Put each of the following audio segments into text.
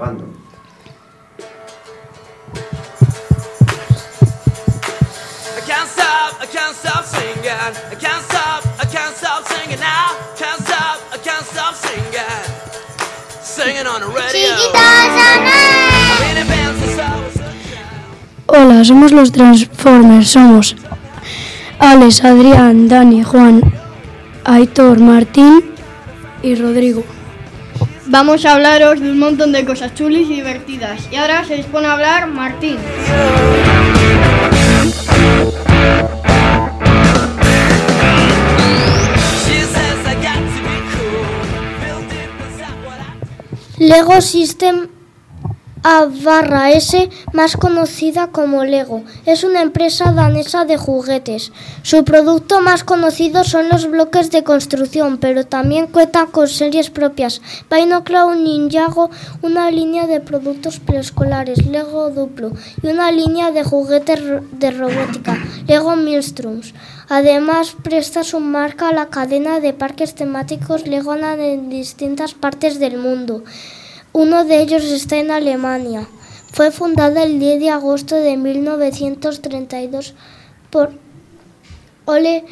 grabando. I can't stop, I can't stop singing. I can't stop, I can't stop singing now. Can't stop, I can't stop singing. Singing on the radio. I've been in band since I was a child. Hola, somos los Transformers, somos Alex, Adrián, Dani, Juan, Aitor, Martín y Rodrigo. Vamos a hablaros de un montón de cosas chulis y divertidas. Y ahora se dispone a hablar Martín. Lego System A barra S, más conocida como Lego, es una empresa danesa de juguetes. Su producto más conocido son los bloques de construcción, pero también cuenta con series propias. Pinocchio Ninjago, una línea de productos preescolares, Lego Duplo, y una línea de juguetes de robótica, Lego Milstrums. Además, presta su marca a la cadena de parques temáticos Legoland en distintas partes del mundo. Uno de ellos está en Alemania. Fue fundada el 10 de agosto de 1932 por Ole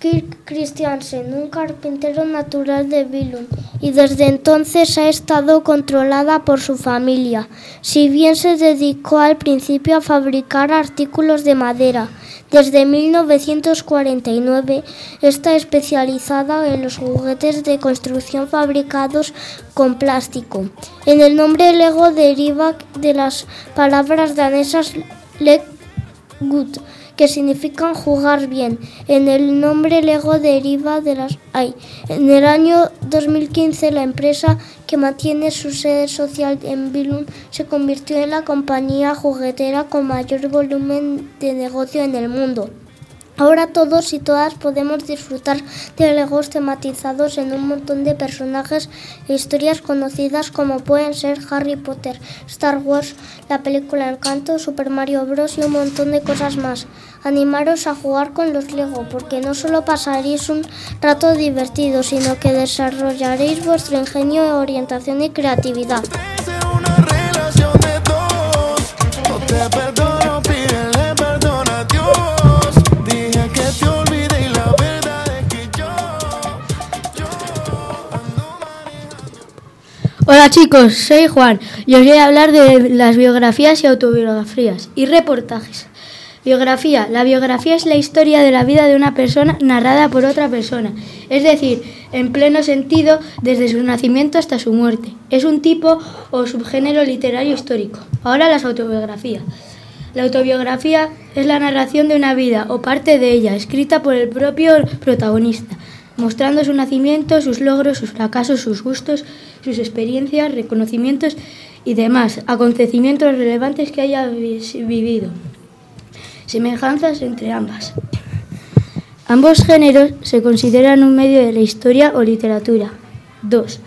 Kirk Christiansen, un carpintero natural de Billund, y desde entonces ha estado controlada por su familia. Si bien se dedicó al principio a fabricar artículos de madera, desde 1949 está especializada en los juguetes de construcción fabricados con plástico. En el nombre Lego deriva de las palabras danesas Leggut, que significan jugar bien. En el nombre Lego deriva de las ay. En el año 2015 la empresa que mantiene su sede social en Billund se convirtió en la compañía juguetera con mayor volumen de negocio en el mundo. Ahora todos y todas podemos disfrutar de Legos tematizados en un montón de personajes e historias conocidas como pueden ser Harry Potter, Star Wars, la película Encanto, Super Mario Bros. y un montón de cosas más. Animaros a jugar con los Lego porque no solo pasaréis un rato divertido, sino que desarrollaréis vuestro ingenio, orientación y creatividad. Hola chicos, soy Juan y os voy a hablar de las biografías y autobiografías y reportajes. Biografía. La biografía es la historia de la vida de una persona narrada por otra persona, es decir, en pleno sentido desde su nacimiento hasta su muerte. Es un tipo o subgénero literario histórico. Ahora las autobiografías. La autobiografía es la narración de una vida o parte de ella, escrita por el propio protagonista, mostrando su nacimiento, sus logros, sus fracasos, sus gustos, sus experiencias, reconocimientos y demás acontecimientos relevantes que haya vi- vivido. Semejanzas entre ambas. Ambos géneros se consideran un medio de la historia o literatura. 2.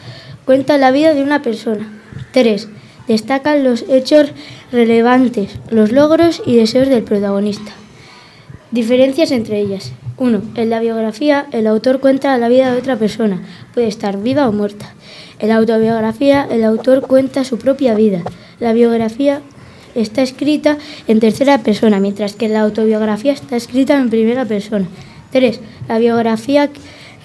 Cuenta la vida de una persona. 3. Destacan los hechos relevantes, los logros y deseos del protagonista. Diferencias entre ellas. 1. En la biografía, el autor cuenta la vida de otra persona, puede estar viva o muerta. En la autobiografía, el autor cuenta su propia vida. La biografía está escrita en tercera persona, mientras que la autobiografía está escrita en primera persona. 3. La biografía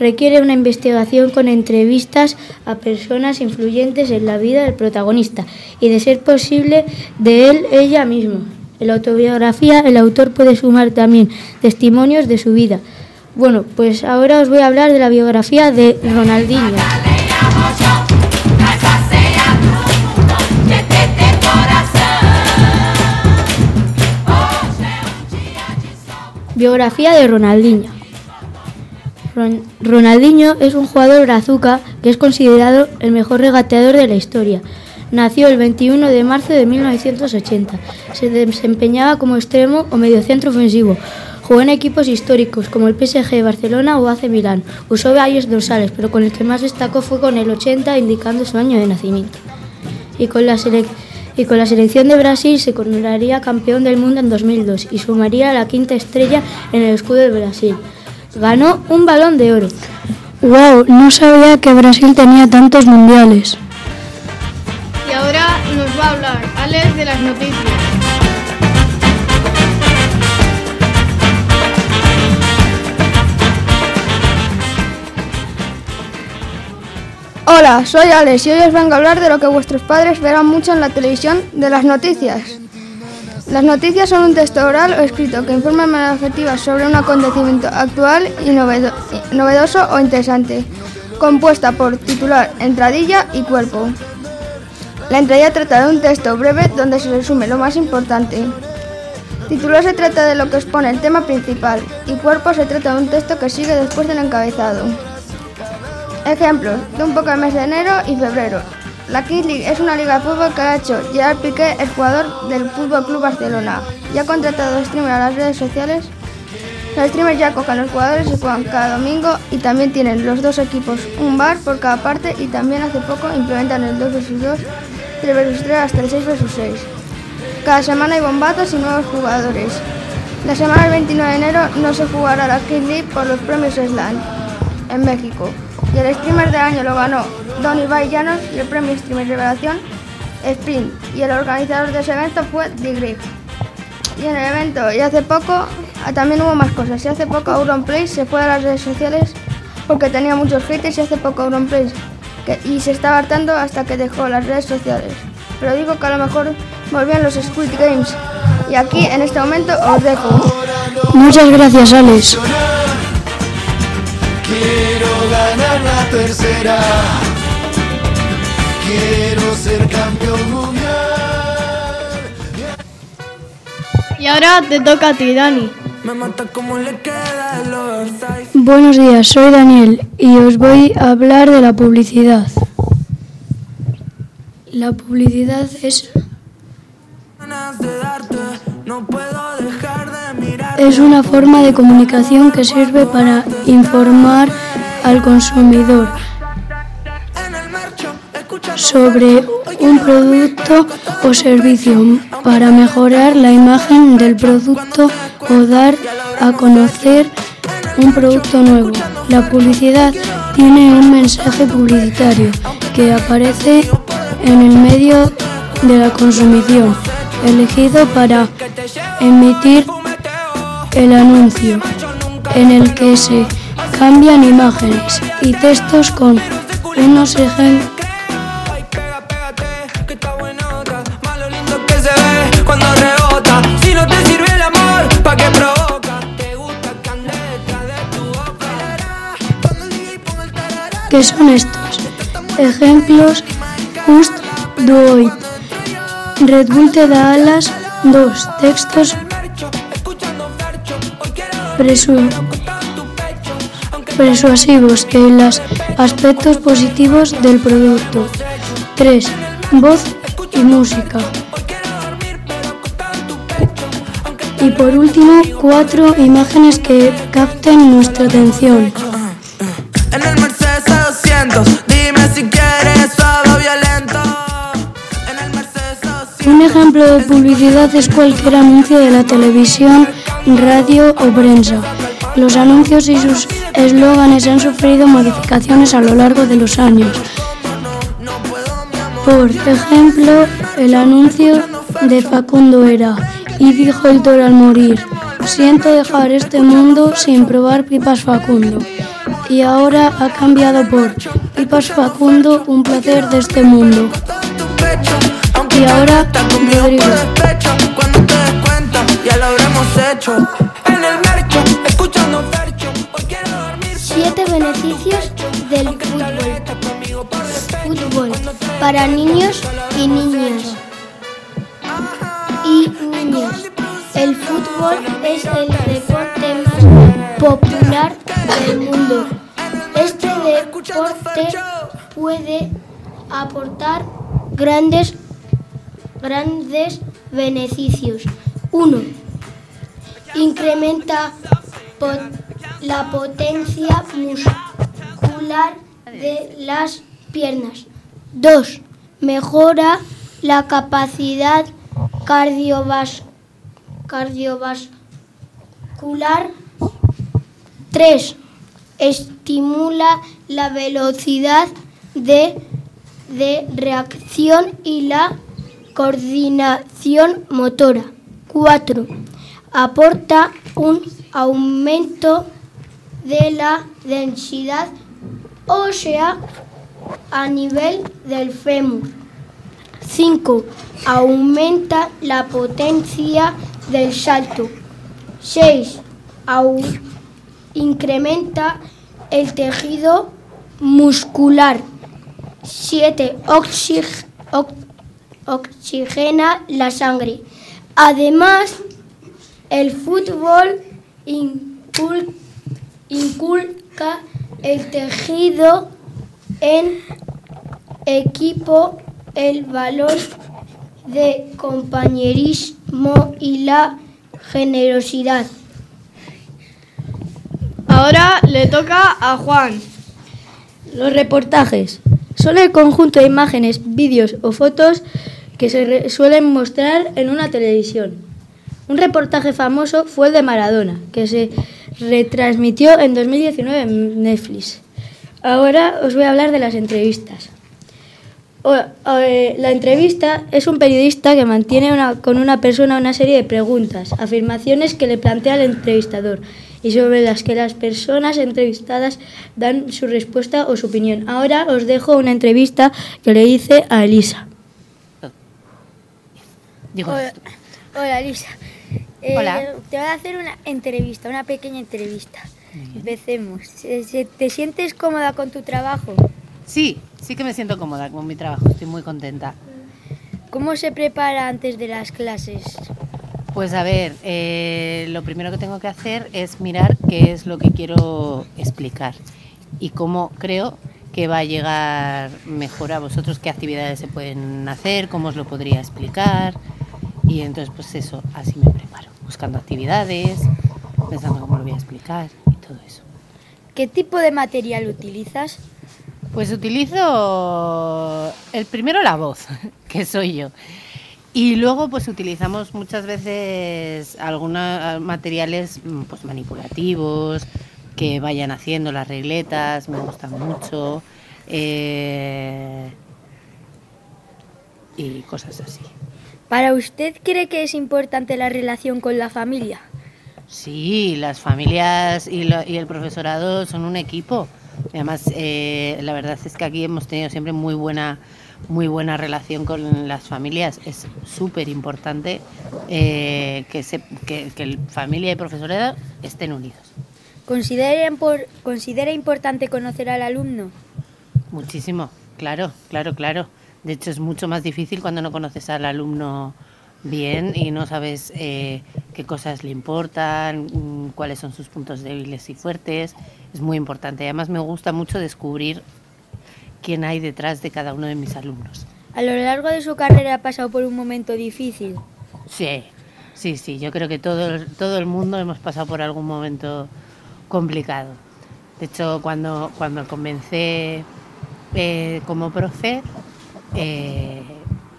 requiere una investigación con entrevistas a personas influyentes en la vida del protagonista y, de ser posible, de él ella mismo. En la autobiografía el autor puede sumar también testimonios de su vida. Bueno, pues ahora os voy a hablar de la biografía de Ronaldinho. Biografía de Ronaldinho. Ron- Ronaldinho es un jugador brazuca que es considerado el mejor regateador de la historia. Nació el 21 de marzo de 1980. Se desempeñaba como extremo o mediocentro ofensivo. Jugó en equipos históricos como el PSG, Barcelona o AC Milán. Usó varios dorsales, pero con el que más destacó fue con el 80, indicando su año de nacimiento. Y con la y con la selección de Brasil se coronaría campeón del mundo en 2002 y sumaría la quinta estrella en el escudo de Brasil. Ganó un balón de oro. Wow, no sabía que Brasil tenía tantos mundiales. Alex de las noticias. Hola, soy Alex y hoy os vengo a hablar de lo que vuestros padres verán mucho en la televisión, de las noticias. Las noticias son un texto oral o escrito que informa de manera efectiva sobre un acontecimiento actual y novedo- novedoso o interesante, compuesta por titular, entradilla y cuerpo. La entradilla trata de un texto breve donde se resume lo más importante. Titular se trata de lo que expone el tema principal y cuerpo se trata de un texto que sigue después del encabezado. Ejemplos de un poco el mes de enero y febrero. La Kings League es una liga de fútbol que ha hecho Gerard Piqué, el jugador del Fútbol Club Barcelona, y ha contratado streamers a las redes sociales. Los streamers ya cogen los jugadores y juegan cada domingo y también tienen los dos equipos un bar por cada parte y también hace poco implementan el 2 vs 2, 3 vs 3 hasta el 6 vs 6. Cada semana hay bombazos y nuevos jugadores. La semana del 29 de enero no se jugará la Kings League por los premios Slam en México. Y el streamer del año lo ganó Don Ibai y el premio Streamer Revelación Sprint. Y el organizador de ese evento fue The Grip. Y en el evento, y hace poco, ah, también hubo más cosas. Y hace poco Auronplay se fue a las redes sociales porque tenía muchos haters y hace poco Auronplay que, y se estaba hartando hasta que dejó las redes sociales. Pero digo que a lo mejor volvían los Squid Games. Y aquí en este momento os dejo. Muchas gracias, Alex. Quiero ganar la tercera. Quiero ser campeón mundial. Y ahora te toca a ti, Dani. Me mata como le queda el oversize. Buenos días, soy Daniel y os voy a hablar de la publicidad. La publicidad es, es una forma de comunicación que sirve para informar al consumidor sobre un producto o servicio para mejorar la imagen del producto o dar a conocer un producto nuevo. La publicidad tiene un mensaje publicitario que aparece en el medio de la consumición, elegido para emitir el anuncio, en el que se cambian imágenes y textos con unos ejemplos ¿Qué son estos? Ejemplos, Just Do It. Red Bull te da alas. Dos textos presu- persuasivos en los aspectos positivos del producto. 3. Voz y música. Y por último, cuatro imágenes que capten nuestra atención. Ejemplo de publicidad es cualquier anuncio de la televisión, radio o prensa. Los anuncios y sus eslóganes han sufrido modificaciones a lo largo de los años. Por ejemplo, el anuncio de Facundo era, y dijo el toro al morir, siento dejar este mundo sin probar pipas Facundo. Y ahora ha cambiado por pipas Facundo, un placer de este mundo. Y ahora, estás conmigo Rodrigo. por despecho. Cuando te des cuenta, ya lo habremos hecho. En el mercho, escuchando fercho. Hoy quiero dormir. Siete beneficios del fútbol. Fútbol para niños y niñas. Y niños. El fútbol es el deporte más popular del mundo. Este deporte puede aportar grandes, grandes beneficios. Uno, incrementa po- la potencia muscular de las piernas. 2. Mejora la capacidad cardiovas- cardiovascular. 3. Estimula la velocidad de, de reacción y la coordinación motora. 4. Aporta un aumento de la densidad ósea a nivel del fémur. 5. Aumenta la potencia del salto. 6. incrementa el tejido muscular. 7. Oxigena la sangre. Además, el fútbol incul- inculca el tejido en equipo, el valor de compañerismo y la generosidad. Ahora le toca a Juan. Los reportajes son el conjunto de imágenes, vídeos o fotos que se suelen mostrar en una televisión. Un reportaje famoso fue el de Maradona, que se retransmitió en 2019 en Netflix. Ahora os voy a hablar de las entrevistas. Eh, la entrevista es un periodista que mantiene con una persona una serie de preguntas, afirmaciones que le plantea el entrevistador y sobre las que las personas entrevistadas dan su respuesta o su opinión. Ahora os dejo una entrevista que le hice a Elisa. Digo, Hola, hola, Elisa. Eh, Hola. Te voy a hacer una entrevista, una pequeña entrevista. Empecemos. ¿Se- se- ¿Te sientes cómoda con tu trabajo? sí, sí que me siento cómoda con mi trabajo, estoy muy contenta. ¿Cómo se prepara antes de las clases? Pues a ver, eh, lo primero que tengo que hacer es mirar qué es lo que quiero explicar y cómo creo que va a llegar mejor a vosotros, qué actividades se pueden hacer, cómo os lo podría explicar. Y entonces, pues eso, así me preparo, buscando actividades, pensando cómo lo voy a explicar y todo eso. ¿Qué tipo de material utilizas? Pues utilizo el primero la voz, que soy yo. Y luego pues utilizamos muchas veces algunos materiales mm, pues manipulativos que vayan haciendo las regletas, me gustan mucho. eh, y cosas así. ¿Para usted cree que es importante la relación con la familia? Sí, las familias y, lo- y el profesorado son un equipo. Además, eh, la verdad es que aquí hemos tenido siempre muy buena, muy buena relación con las familias. Es súper importante eh, que, se, que, que el familia y profesorado estén unidos. ¿Considera, impor- ¿Considera importante conocer al alumno? Muchísimo, claro, claro, claro. De hecho, es mucho más difícil cuando no conoces al alumno bien y no sabes eh, qué cosas le importan, mm, cuáles son sus puntos débiles y fuertes. Es muy importante. Además, me gusta mucho descubrir quién hay detrás de cada uno de mis alumnos. ¿A lo largo de su carrera ha pasado por un momento difícil? Sí, sí, sí. Yo creo que todo, el- todo el mundo hemos pasado por algún momento complicado. De hecho, cuando, cuando comencé eh, como profe, eh,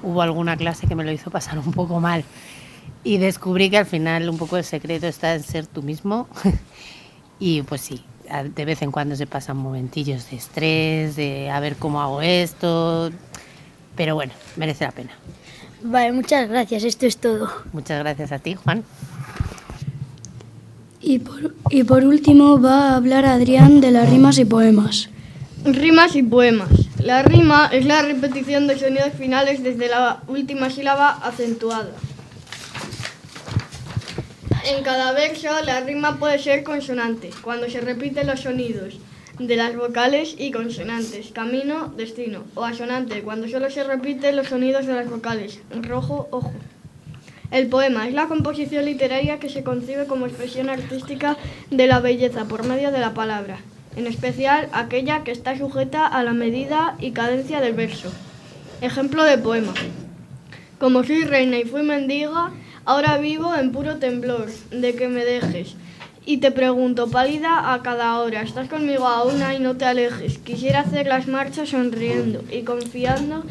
hubo alguna clase que me lo hizo pasar un poco mal. Y descubrí que al final un poco el secreto está en ser tú mismo. y pues sí, a- de vez en cuando se pasan momentillos de estrés, de a ver cómo hago esto. Pero bueno, merece la pena. Vale, muchas gracias. Esto es todo. Muchas gracias a ti, Juan. Y por, y por último va a hablar Adrián de las rimas y poemas. Rimas y poemas. La rima es la repetición de sonidos finales desde la última sílaba acentuada. En cada verso la rima puede ser consonante, cuando se repiten los sonidos de las vocales y consonantes, camino, destino, o asonante, cuando solo se repiten los sonidos de las vocales, rojo, ojo. El poema es la composición literaria que se concibe como expresión artística de la belleza por medio de la palabra, en especial aquella que está sujeta a la medida y cadencia del verso. Ejemplo de poema. Como soy reina y fui mendiga, ahora vivo en puro temblor de que me dejes. Y te pregunto, pálida a cada hora, estás conmigo aún y no te alejes. Quisiera hacer las marchas sonriendo y confiando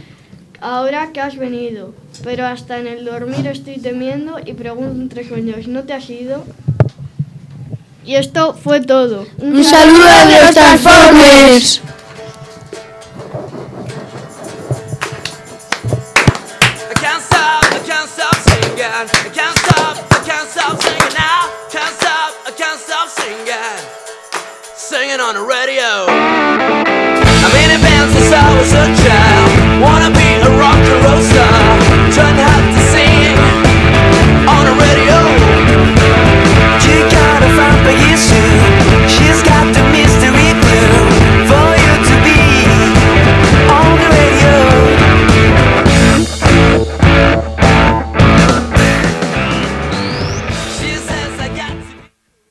ahora que has venido. Pero hasta en el dormir estoy temiendo y pregunto entre sueños, ¿no te has ido? Y esto fue todo. Un saludo de los Transformers. I can't stop, I can't stop, I can't stop singing now. Can't stop, I can't stop singing. Singing on the radio. Many bands since I was a child?